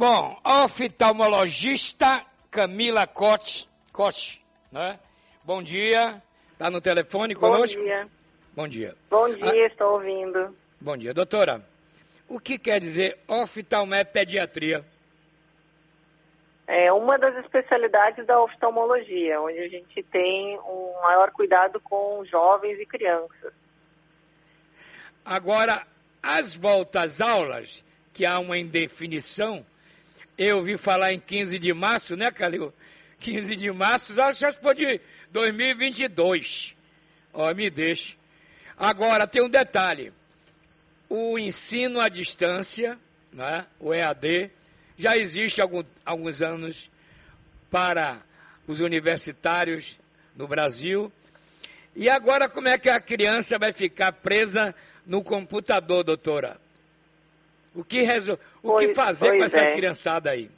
Bom, oftalmologista Camila Cote, Cote né? Bom dia. Está no telefone conosco? Bom dia. Bom dia. Bom dia, ah, estou ouvindo. Bom dia. Doutora, o que quer dizer oftalmopediatria? É uma das especialidades da oftalmologia, onde a gente tem um maior cuidado com jovens e crianças. Agora, as voltas aulas, que há uma indefinição, eu ouvi falar em 15 de março, né, Calil? 15 de março, já se pode 2022. Ó, me deixe. Agora, tem um detalhe. O ensino à distância, né, o EAD, já existe há alguns anos para os universitários no Brasil. E agora, como é que a criança vai ficar presa no computador, doutora? O que, resol... o que fazer com essa é. criançada aí?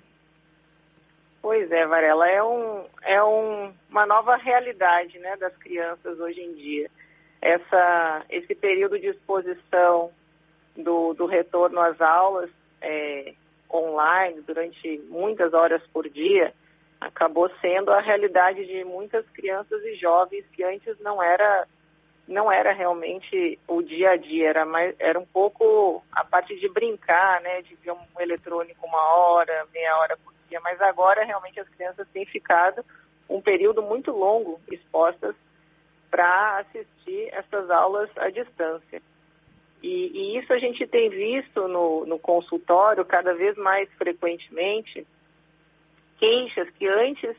Pois é, Varela, é, um, é um, uma nova realidade né, das crianças hoje em dia. Essa, esse período de exposição do, do retorno às aulas é, online durante muitas horas por dia acabou sendo a realidade de muitas crianças e jovens que antes não era não era realmente o dia a dia, era, mais, era um pouco a parte de brincar, né, de ver um eletrônico uma hora, meia hora por dia, mas agora realmente as crianças têm ficado um período muito longo expostas para assistir essas aulas à distância. E, e, isso a gente tem visto no, no consultório cada vez mais frequentemente, queixas que antes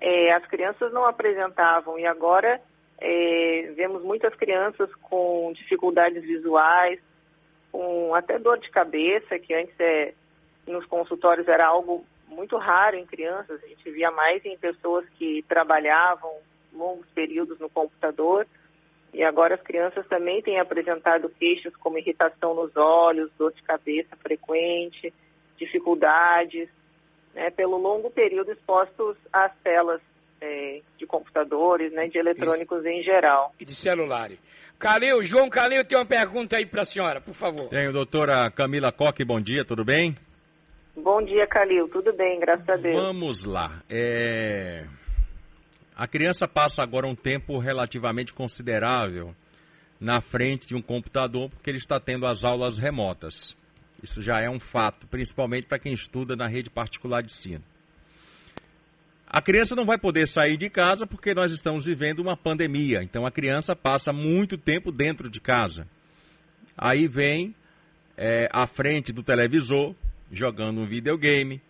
é, as crianças não apresentavam e agora é, vemos muitas crianças com dificuldades visuais, com até dor de cabeça, que antes é, nos consultórios era algo muito raro em crianças, a gente via mais em pessoas que trabalhavam longos períodos no computador. E agora as crianças também têm apresentado queixas como irritação nos olhos, dor de cabeça frequente, dificuldades, né, pelo longo período expostos às telas é, de computadores, né, de eletrônicos Isso. em geral. E de celulares. Calil, João Calil tem uma pergunta aí para a senhora, por favor. Tenho, doutora Camila Coque, bom dia, tudo bem? Bom dia, Calil. Tudo bem, graças a Deus. Vamos lá. É... A criança passa agora um tempo relativamente considerável na frente de um computador porque ele está tendo as aulas remotas. Isso já é um fato, principalmente para quem estuda na rede particular de ensino. A criança não vai poder sair de casa porque nós estamos vivendo uma pandemia. Então a criança passa muito tempo dentro de casa. Aí vem é, à frente do televisor, jogando um videogame,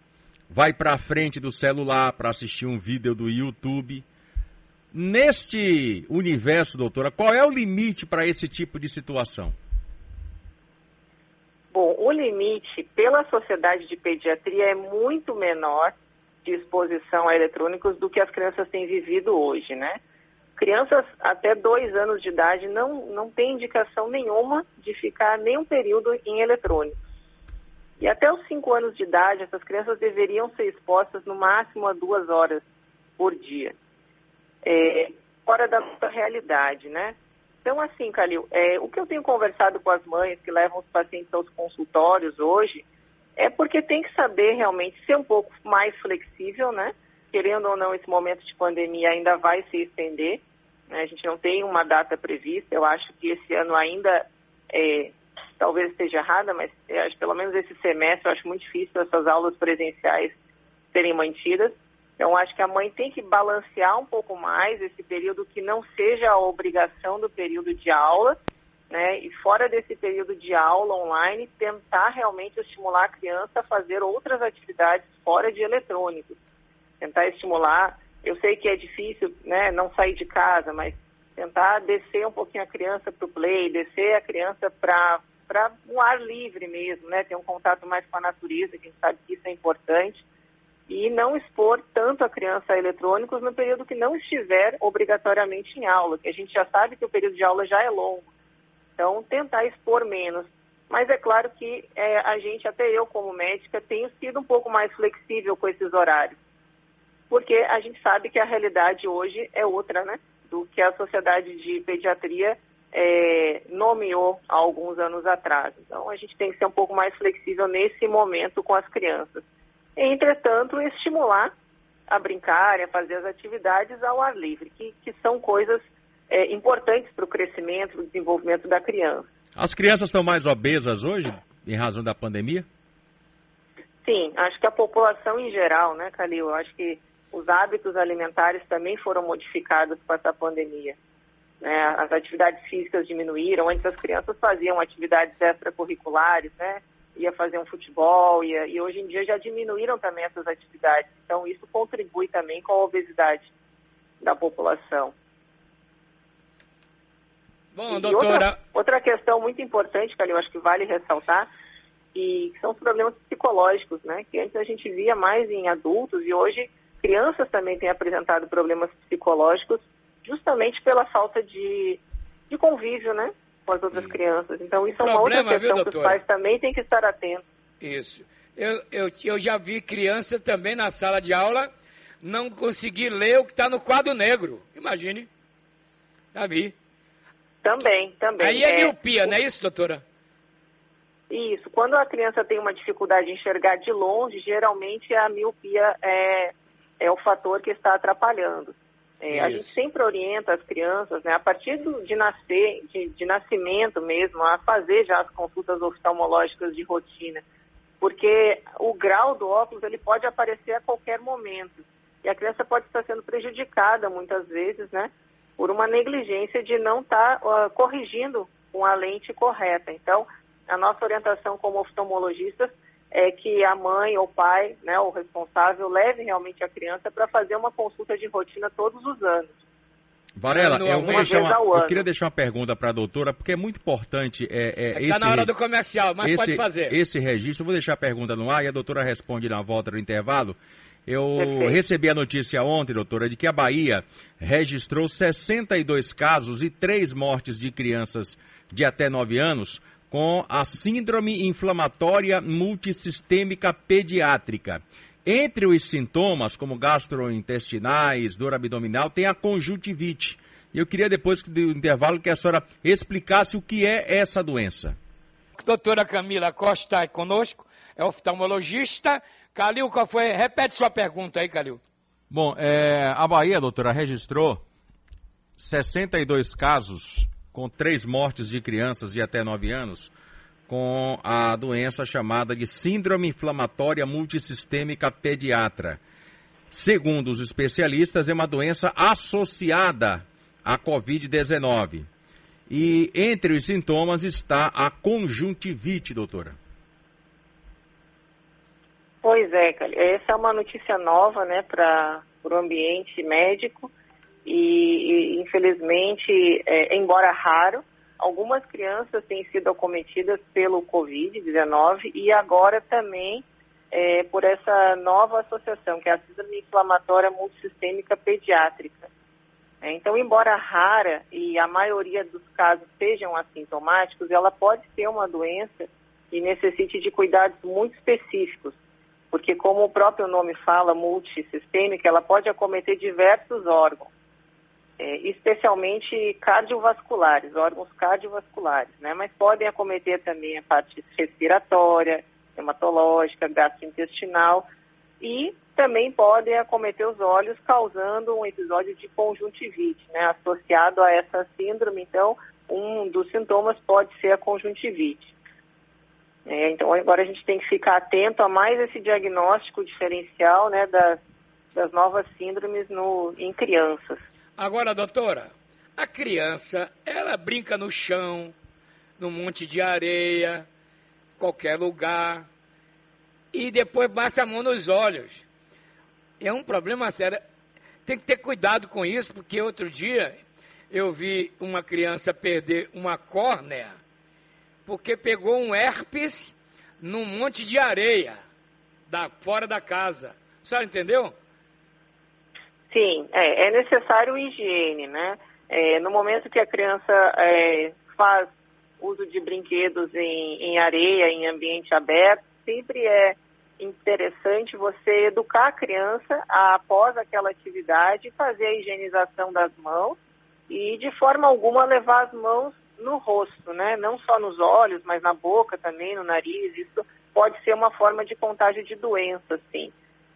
vai para a frente do celular para assistir um vídeo do YouTube. Neste universo, doutora, qual é o limite para esse tipo de situação? Bom, o limite pela Sociedade de Pediatria é muito menor de exposição a eletrônicos do que as crianças têm vivido hoje, né? Crianças até dois anos de idade não, não têm indicação nenhuma de ficar nem um período em eletrônicos. E até os 5 anos de idade, essas crianças deveriam ser expostas no máximo a duas horas por dia. É, fora da nossa realidade, né? Então, assim, Calil, é, o que eu tenho conversado com as mães que levam os pacientes aos consultórios hoje é porque tem que saber realmente ser um pouco mais flexível, né? Querendo ou não, esse momento de pandemia ainda vai se estender. Né? A gente não tem uma data prevista. Eu acho que esse ano ainda é, talvez esteja errada, mas acho, pelo menos esse semestre eu acho muito difícil essas aulas presenciais serem mantidas. Então, acho que a mãe tem que balancear um pouco mais esse período que não seja a obrigação do período de aula, né? E fora desse período de aula online, tentar realmente estimular a criança a fazer outras atividades fora de eletrônicos. Tentar estimular. Eu sei que é difícil, né? Não sair de casa, mas tentar descer um pouquinho a criança para o play, descer a criança para para um ar livre mesmo, né? Ter um contato mais com a natureza, que a gente sabe que isso é importante. E não expor tanto a criança a eletrônicos no período que não estiver obrigatoriamente em aula, que a gente já sabe que o período de aula já é longo. Então, tentar expor menos. Mas é claro que é, a gente, até eu como médica, tenho sido um pouco mais flexível com esses horários. Porque a gente sabe que a realidade hoje é outra, né? Do que a sociedade de pediatria é, nomeou há alguns anos atrás. Então, a gente tem que ser um pouco mais flexível nesse momento com as crianças. entretanto, estimular a brincar, a fazer as atividades ao ar livre, que, que são coisas é, importantes para o crescimento, para o desenvolvimento da criança. As crianças estão mais obesas hoje, em razão da pandemia? Sim, acho que a população em geral, né, Calil? Acho que os hábitos alimentares também foram modificados com essa pandemia. Né? As atividades físicas diminuíram, antes as crianças faziam atividades extracurriculares, né? ia fazer um futebol, ia, e hoje em dia já diminuíram também essas atividades. Então, isso contribui também com a obesidade da população. Bom, e doutora. Outra, outra questão muito importante, que eu acho que vale ressaltar, e são os problemas psicológicos, né? Que antes a gente via mais em adultos e hoje crianças também têm apresentado problemas psicológicos justamente pela falta de, de convívio, né? Com as outras Sim. crianças. Então isso Problema, é uma outra questão viu, que os pais também têm que estar atentos. Isso. Eu, eu, eu já vi criança também na sala de aula não conseguir ler o que está no quadro negro. Imagine. Já vi. Também, também. Aí é, é miopia, não é isso, doutora? Isso. Quando a criança tem uma dificuldade de enxergar de longe, geralmente a miopia é, é o fator que está atrapalhando. É, a gente sempre orienta as crianças, né, a partir do, de nascer, de, de, nascimento mesmo, a fazer já as consultas oftalmológicas de rotina, porque o grau do óculos ele pode aparecer a qualquer momento e a criança pode estar sendo prejudicada muitas vezes, né, por uma negligência de não estar uh, corrigindo com a lente correta. Então, a nossa orientação como oftalmologistas é que a mãe ou pai, né, o responsável, leve realmente a criança para fazer uma consulta de rotina todos os anos. Varela, eu, deixar uma, eu queria deixar uma pergunta para a doutora, porque é muito importante. Está é, é, é tá na hora do comercial, mas esse, pode fazer. Esse registro, eu vou deixar a pergunta no ar e a doutora responde na volta do intervalo. Eu Perfeito. recebi a notícia ontem, doutora, de que a Bahia registrou 62 casos e três mortes de crianças de até 9 anos com a Síndrome Inflamatória Multissistêmica Pediátrica. Entre os sintomas, como gastrointestinais, dor abdominal, tem a conjuntivite. E eu queria, depois do intervalo, que a senhora explicasse o que é essa doença. A doutora Camila Costa está conosco, é oftalmologista. Calil, qual foi? Repete sua pergunta aí, Calil. Bom, é, a Bahia, doutora, registrou 62 casos com três mortes de crianças de até 9 anos com a doença chamada de Síndrome Inflamatória Multissistêmica Pediatra. Segundo os especialistas, é uma doença associada à Covid-19. E entre os sintomas está a conjuntivite, doutora. Pois é, essa é uma notícia nova né, para o ambiente médico e, e infelizmente, é, embora raro, algumas crianças têm sido acometidas pelo Covid-19 e agora também é, por essa nova associação, que é a síndrome inflamatória multissistêmica pediátrica. É, então, embora rara e a maioria dos casos sejam assintomáticos, ela pode ser uma doença e necessite de cuidados muito específicos, porque como o próprio nome fala, multissistêmica, ela pode acometer diversos órgãos é, especialmente cardiovasculares, órgãos cardiovasculares, né? Mas podem acometer também a parte respiratória, hematológica, gastrointestinal e também podem acometer os olhos, causando um episódio de conjuntivite, né? Associado a essa síndrome, então, um dos sintomas pode ser a conjuntivite. É, então, agora a gente tem que ficar atento a mais esse diagnóstico diferencial, né, das, das novas síndromes no, em crianças. Agora, doutora, a criança, ela brinca no chão, no monte de areia, qualquer lugar, e depois passa a mão nos olhos. É um problema sério. Tem que ter cuidado com isso, porque outro dia eu vi uma criança perder uma córnea porque pegou um herpes num monte de areia da, fora da casa. A senhora entendeu? Sim, é, é necessário higiene, né? É, no momento que a criança é, faz uso de brinquedos em, em areia, em ambiente aberto, sempre é interessante você educar a criança a, após aquela atividade, fazer a higienização das mãos e de forma alguma levar as mãos no rosto, né? Não só nos olhos, mas na boca também, no nariz. Isso pode ser uma forma de contágio de doença, sim.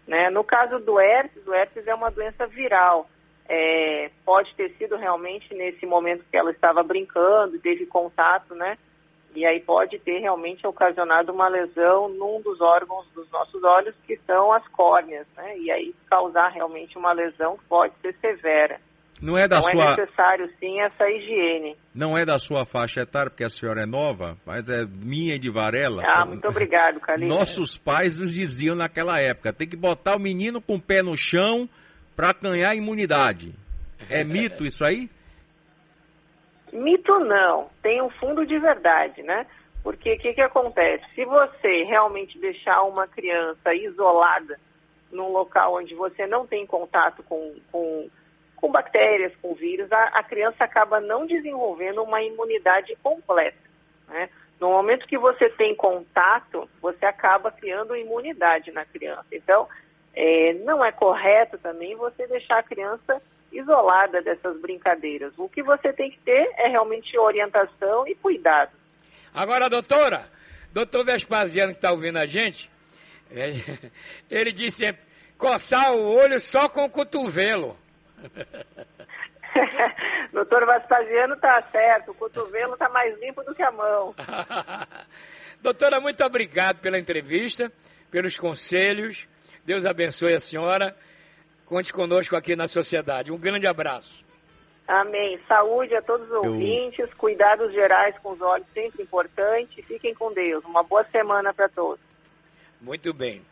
Né? No caso do herpes, o herpes é uma doença viral. É, pode ter sido realmente nesse momento que ela estava brincando, teve contato, né? E aí pode ter realmente ocasionado uma lesão num dos órgãos dos nossos olhos, que são as córneas, né? E aí causar realmente uma lesão que pode ser severa. Não é da então sua... é necessário sim essa higiene. Não é da sua faixa etária, porque a senhora é nova, mas é minha e de Varela. Ah, muito obrigado, Carlinhos. Nossos pais nos diziam naquela época, tem que botar o menino com o pé no chão para ganhar imunidade. É mito isso aí? Mito não, tem um fundo de verdade, né? Porque o que, que acontece? Se você realmente deixar uma criança isolada num local onde você não tem contato com, com, com bactérias, com vírus, a, a, criança acaba não desenvolvendo uma imunidade completa. Né? No momento que você tem contato, você acaba criando imunidade na criança. Então, é, não é correto também você deixar a criança isolada dessas brincadeiras. O que você tem que ter é realmente orientação e cuidado. Agora, doutora, doutor Vespasiano que está ouvindo a gente, é, ele disse sempre, coçar o olho só com o cotovelo. doutor Vespasiano está certo, o cotovelo está mais limpo do que a mão. doutora, muito obrigado pela entrevista, pelos conselhos. Deus abençoe a senhora Conte conosco aqui na sociedade. Um grande abraço. Amém. Saúde a todos os ouvintes, cuidados gerais com os olhos sempre importante. Fiquem com Deus. Uma boa semana para todos. Muito bem.